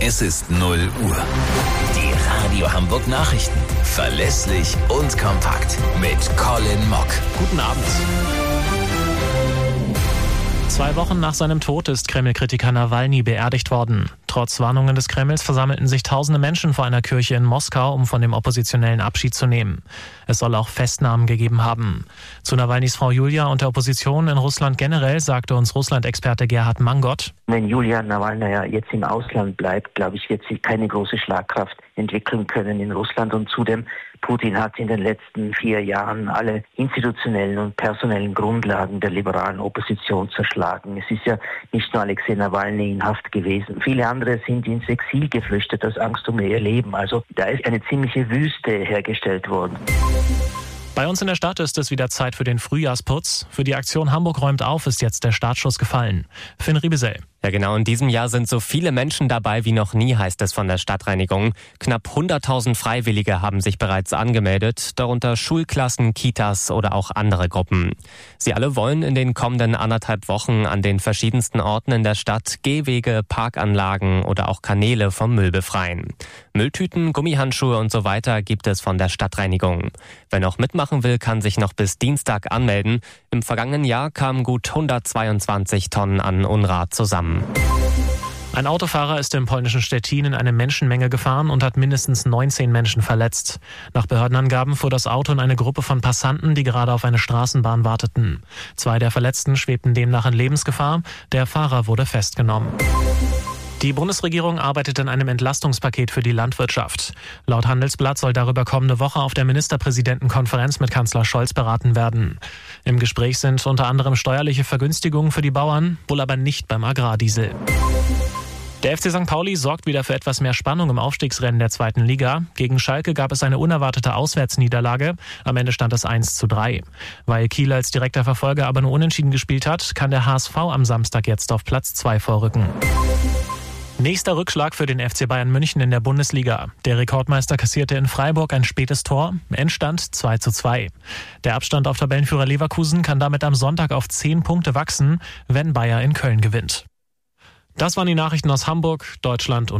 Es ist 0 Uhr. Die Radio Hamburg Nachrichten. Verlässlich und kompakt. Mit Colin Mock. Guten Abend. Zwei Wochen nach seinem Tod ist Kreml-Kritiker Nawalny beerdigt worden. Trotz Warnungen des Kremls versammelten sich tausende Menschen vor einer Kirche in Moskau, um von dem Oppositionellen Abschied zu nehmen. Es soll auch Festnahmen gegeben haben. Zu Nawalnys Frau Julia und der Opposition in Russland generell sagte uns Russland-Experte Gerhard Mangot. Wenn Julia Nawalny jetzt im Ausland bleibt, glaube ich, wird sie keine große Schlagkraft entwickeln können in Russland. Und zudem, Putin hat in den letzten vier Jahren alle institutionellen und personellen Grundlagen der liberalen Opposition zerschlagen. Es ist ja nicht nur Alexei Nawalny in Haft gewesen. Viele andere sind ins Exil geflüchtet aus Angst um ihr Leben. Also da ist eine ziemliche Wüste hergestellt worden. Bei uns in der Stadt ist es wieder Zeit für den Frühjahrsputz. Für die Aktion Hamburg räumt auf ist jetzt der Startschuss gefallen. Finn Riebesell. Ja, genau. In diesem Jahr sind so viele Menschen dabei wie noch nie, heißt es von der Stadtreinigung. Knapp 100.000 Freiwillige haben sich bereits angemeldet, darunter Schulklassen, Kitas oder auch andere Gruppen. Sie alle wollen in den kommenden anderthalb Wochen an den verschiedensten Orten in der Stadt Gehwege, Parkanlagen oder auch Kanäle vom Müll befreien. Mülltüten, Gummihandschuhe und so weiter gibt es von der Stadtreinigung. Wer noch mitmachen will, kann sich noch bis Dienstag anmelden. Im vergangenen Jahr kamen gut 122 Tonnen an Unrat zusammen. Ein Autofahrer ist im polnischen Stettin in eine Menschenmenge gefahren und hat mindestens 19 Menschen verletzt. Nach Behördenangaben fuhr das Auto in eine Gruppe von Passanten, die gerade auf eine Straßenbahn warteten. Zwei der Verletzten schwebten demnach in Lebensgefahr. Der Fahrer wurde festgenommen. Die Bundesregierung arbeitet an einem Entlastungspaket für die Landwirtschaft. Laut Handelsblatt soll darüber kommende Woche auf der Ministerpräsidentenkonferenz mit Kanzler Scholz beraten werden. Im Gespräch sind unter anderem steuerliche Vergünstigungen für die Bauern, wohl aber nicht beim Agrardiesel. Der FC St. Pauli sorgt wieder für etwas mehr Spannung im Aufstiegsrennen der zweiten Liga. Gegen Schalke gab es eine unerwartete Auswärtsniederlage. Am Ende stand es 1 zu 3. Weil Kiel als direkter Verfolger aber nur unentschieden gespielt hat, kann der HSV am Samstag jetzt auf Platz 2 vorrücken. Nächster Rückschlag für den FC Bayern München in der Bundesliga. Der Rekordmeister kassierte in Freiburg ein spätes Tor. Endstand 2 zu 2. Der Abstand auf Tabellenführer Leverkusen kann damit am Sonntag auf 10 Punkte wachsen, wenn Bayer in Köln gewinnt. Das waren die Nachrichten aus Hamburg, Deutschland und